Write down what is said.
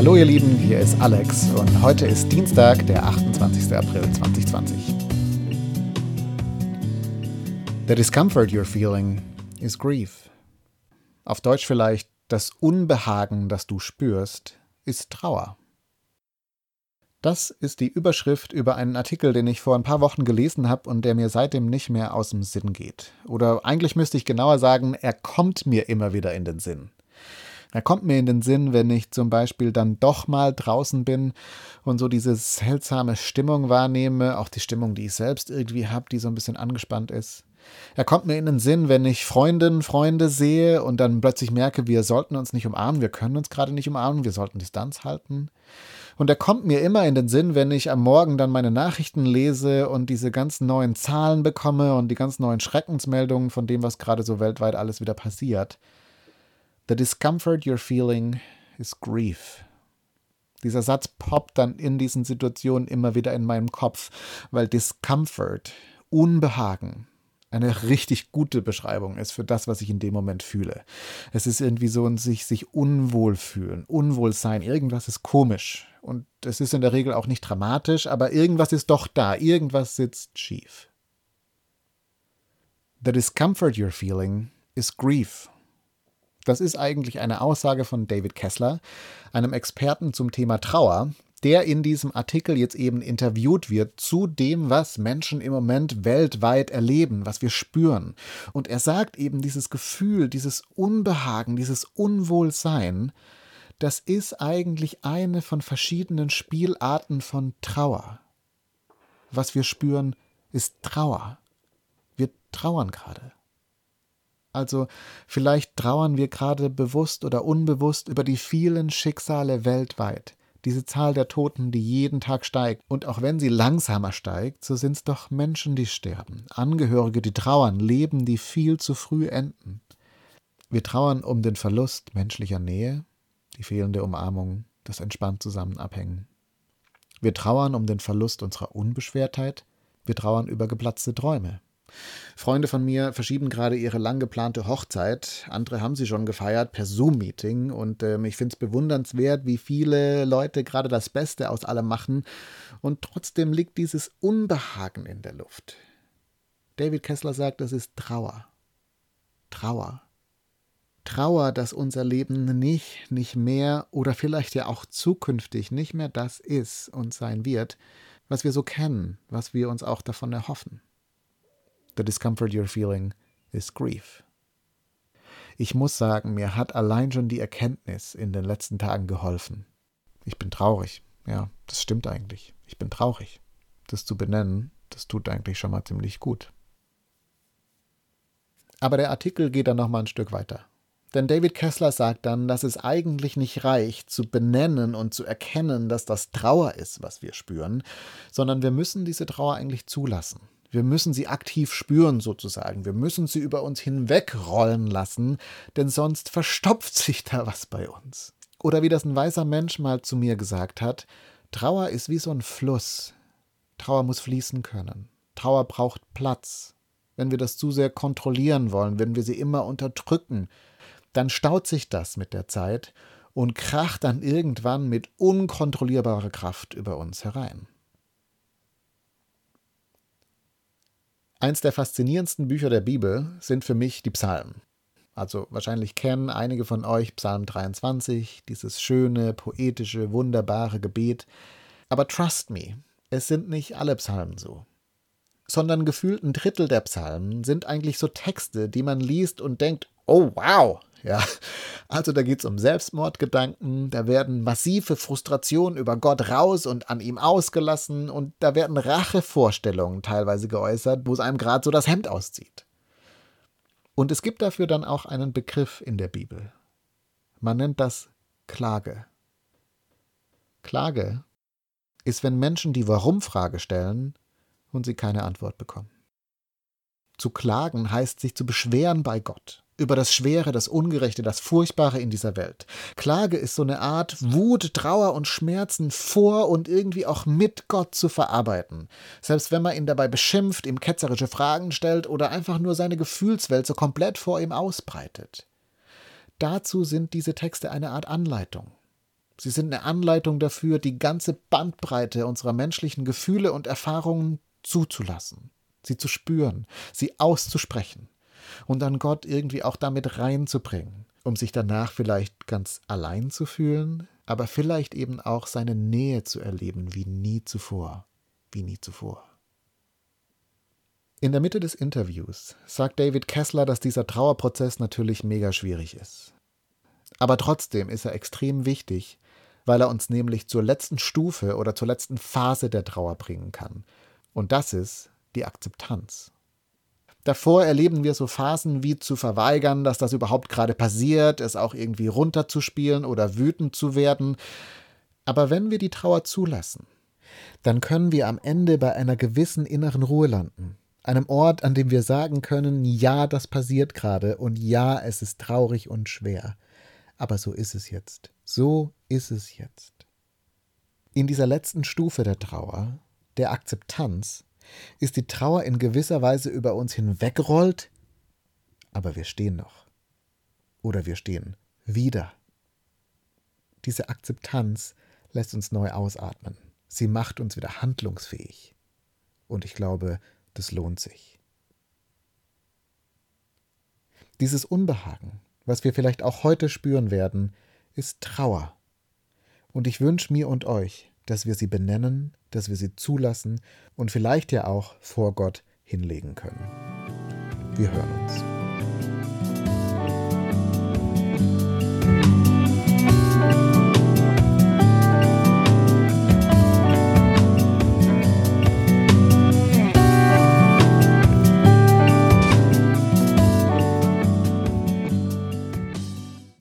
Hallo ihr Lieben, hier ist Alex und heute ist Dienstag, der 28. April 2020. The discomfort you're feeling is grief. Auf Deutsch vielleicht, das Unbehagen, das du spürst, ist Trauer. Das ist die Überschrift über einen Artikel, den ich vor ein paar Wochen gelesen habe und der mir seitdem nicht mehr aus dem Sinn geht. Oder eigentlich müsste ich genauer sagen, er kommt mir immer wieder in den Sinn. Er kommt mir in den Sinn, wenn ich zum Beispiel dann doch mal draußen bin und so diese seltsame Stimmung wahrnehme, auch die Stimmung, die ich selbst irgendwie habe, die so ein bisschen angespannt ist. Er kommt mir in den Sinn, wenn ich Freundinnen, Freunde sehe und dann plötzlich merke, wir sollten uns nicht umarmen, wir können uns gerade nicht umarmen, wir sollten Distanz halten. Und er kommt mir immer in den Sinn, wenn ich am Morgen dann meine Nachrichten lese und diese ganzen neuen Zahlen bekomme und die ganz neuen Schreckensmeldungen von dem, was gerade so weltweit alles wieder passiert. The discomfort you're feeling is grief. Dieser Satz poppt dann in diesen Situationen immer wieder in meinem Kopf, weil Discomfort, Unbehagen, eine richtig gute Beschreibung ist für das, was ich in dem Moment fühle. Es ist irgendwie so ein sich, sich unwohl fühlen, unwohl sein, irgendwas ist komisch. Und es ist in der Regel auch nicht dramatisch, aber irgendwas ist doch da, irgendwas sitzt schief. The discomfort you're feeling is grief. Das ist eigentlich eine Aussage von David Kessler, einem Experten zum Thema Trauer, der in diesem Artikel jetzt eben interviewt wird zu dem, was Menschen im Moment weltweit erleben, was wir spüren. Und er sagt eben, dieses Gefühl, dieses Unbehagen, dieses Unwohlsein, das ist eigentlich eine von verschiedenen Spielarten von Trauer. Was wir spüren, ist Trauer. Wir trauern gerade. Also vielleicht trauern wir gerade bewusst oder unbewusst über die vielen Schicksale weltweit, diese Zahl der Toten, die jeden Tag steigt. Und auch wenn sie langsamer steigt, so sind es doch Menschen, die sterben, Angehörige, die trauern, Leben, die viel zu früh enden. Wir trauern um den Verlust menschlicher Nähe, die fehlende Umarmung, das entspannt Zusammenabhängen. Wir trauern um den Verlust unserer Unbeschwertheit, wir trauern über geplatzte Träume, Freunde von mir verschieben gerade ihre lang geplante Hochzeit. Andere haben sie schon gefeiert per Zoom-Meeting. Und ähm, ich finde es bewundernswert, wie viele Leute gerade das Beste aus allem machen. Und trotzdem liegt dieses Unbehagen in der Luft. David Kessler sagt, das ist Trauer. Trauer. Trauer, dass unser Leben nicht, nicht mehr oder vielleicht ja auch zukünftig nicht mehr das ist und sein wird, was wir so kennen, was wir uns auch davon erhoffen. The discomfort you're feeling is grief. Ich muss sagen, mir hat allein schon die Erkenntnis in den letzten Tagen geholfen. Ich bin traurig. Ja, das stimmt eigentlich. Ich bin traurig. Das zu benennen, das tut eigentlich schon mal ziemlich gut. Aber der Artikel geht dann noch mal ein Stück weiter. Denn David Kessler sagt dann, dass es eigentlich nicht reicht, zu benennen und zu erkennen, dass das Trauer ist, was wir spüren, sondern wir müssen diese Trauer eigentlich zulassen. Wir müssen sie aktiv spüren sozusagen. Wir müssen sie über uns hinwegrollen lassen, denn sonst verstopft sich da was bei uns. Oder wie das ein weißer Mensch mal zu mir gesagt hat, Trauer ist wie so ein Fluss. Trauer muss fließen können. Trauer braucht Platz. Wenn wir das zu sehr kontrollieren wollen, wenn wir sie immer unterdrücken, dann staut sich das mit der Zeit und kracht dann irgendwann mit unkontrollierbarer Kraft über uns herein. Eins der faszinierendsten Bücher der Bibel sind für mich die Psalmen. Also wahrscheinlich kennen einige von euch Psalm 23, dieses schöne, poetische, wunderbare Gebet. Aber trust me, es sind nicht alle Psalmen so. Sondern gefühlt ein Drittel der Psalmen sind eigentlich so Texte, die man liest und denkt, oh wow, ja, also da geht es um Selbstmordgedanken, da werden massive Frustrationen über Gott raus und an ihm ausgelassen und da werden Rachevorstellungen teilweise geäußert, wo es einem gerade so das Hemd auszieht. Und es gibt dafür dann auch einen Begriff in der Bibel. Man nennt das Klage. Klage ist, wenn Menschen die Warum-Frage stellen und sie keine Antwort bekommen. Zu klagen heißt sich zu beschweren bei Gott über das Schwere, das Ungerechte, das Furchtbare in dieser Welt. Klage ist so eine Art Wut, Trauer und Schmerzen vor und irgendwie auch mit Gott zu verarbeiten. Selbst wenn man ihn dabei beschimpft, ihm ketzerische Fragen stellt oder einfach nur seine Gefühlswelt so komplett vor ihm ausbreitet. Dazu sind diese Texte eine Art Anleitung. Sie sind eine Anleitung dafür, die ganze Bandbreite unserer menschlichen Gefühle und Erfahrungen zuzulassen, sie zu spüren, sie auszusprechen und dann Gott irgendwie auch damit reinzubringen, um sich danach vielleicht ganz allein zu fühlen, aber vielleicht eben auch seine Nähe zu erleben wie nie zuvor, wie nie zuvor. In der Mitte des Interviews sagt David Kessler, dass dieser Trauerprozess natürlich mega schwierig ist. Aber trotzdem ist er extrem wichtig, weil er uns nämlich zur letzten Stufe oder zur letzten Phase der Trauer bringen kann. Und das ist die Akzeptanz. Davor erleben wir so Phasen wie zu verweigern, dass das überhaupt gerade passiert, es auch irgendwie runterzuspielen oder wütend zu werden. Aber wenn wir die Trauer zulassen, dann können wir am Ende bei einer gewissen inneren Ruhe landen. Einem Ort, an dem wir sagen können, ja, das passiert gerade und ja, es ist traurig und schwer. Aber so ist es jetzt. So ist es jetzt. In dieser letzten Stufe der Trauer, der Akzeptanz, ist die Trauer in gewisser Weise über uns hinwegrollt, aber wir stehen noch. Oder wir stehen wieder. Diese Akzeptanz lässt uns neu ausatmen. Sie macht uns wieder handlungsfähig. Und ich glaube, das lohnt sich. Dieses Unbehagen, was wir vielleicht auch heute spüren werden, ist Trauer. Und ich wünsche mir und euch, dass wir sie benennen, dass wir sie zulassen und vielleicht ja auch vor Gott hinlegen können. Wir hören uns.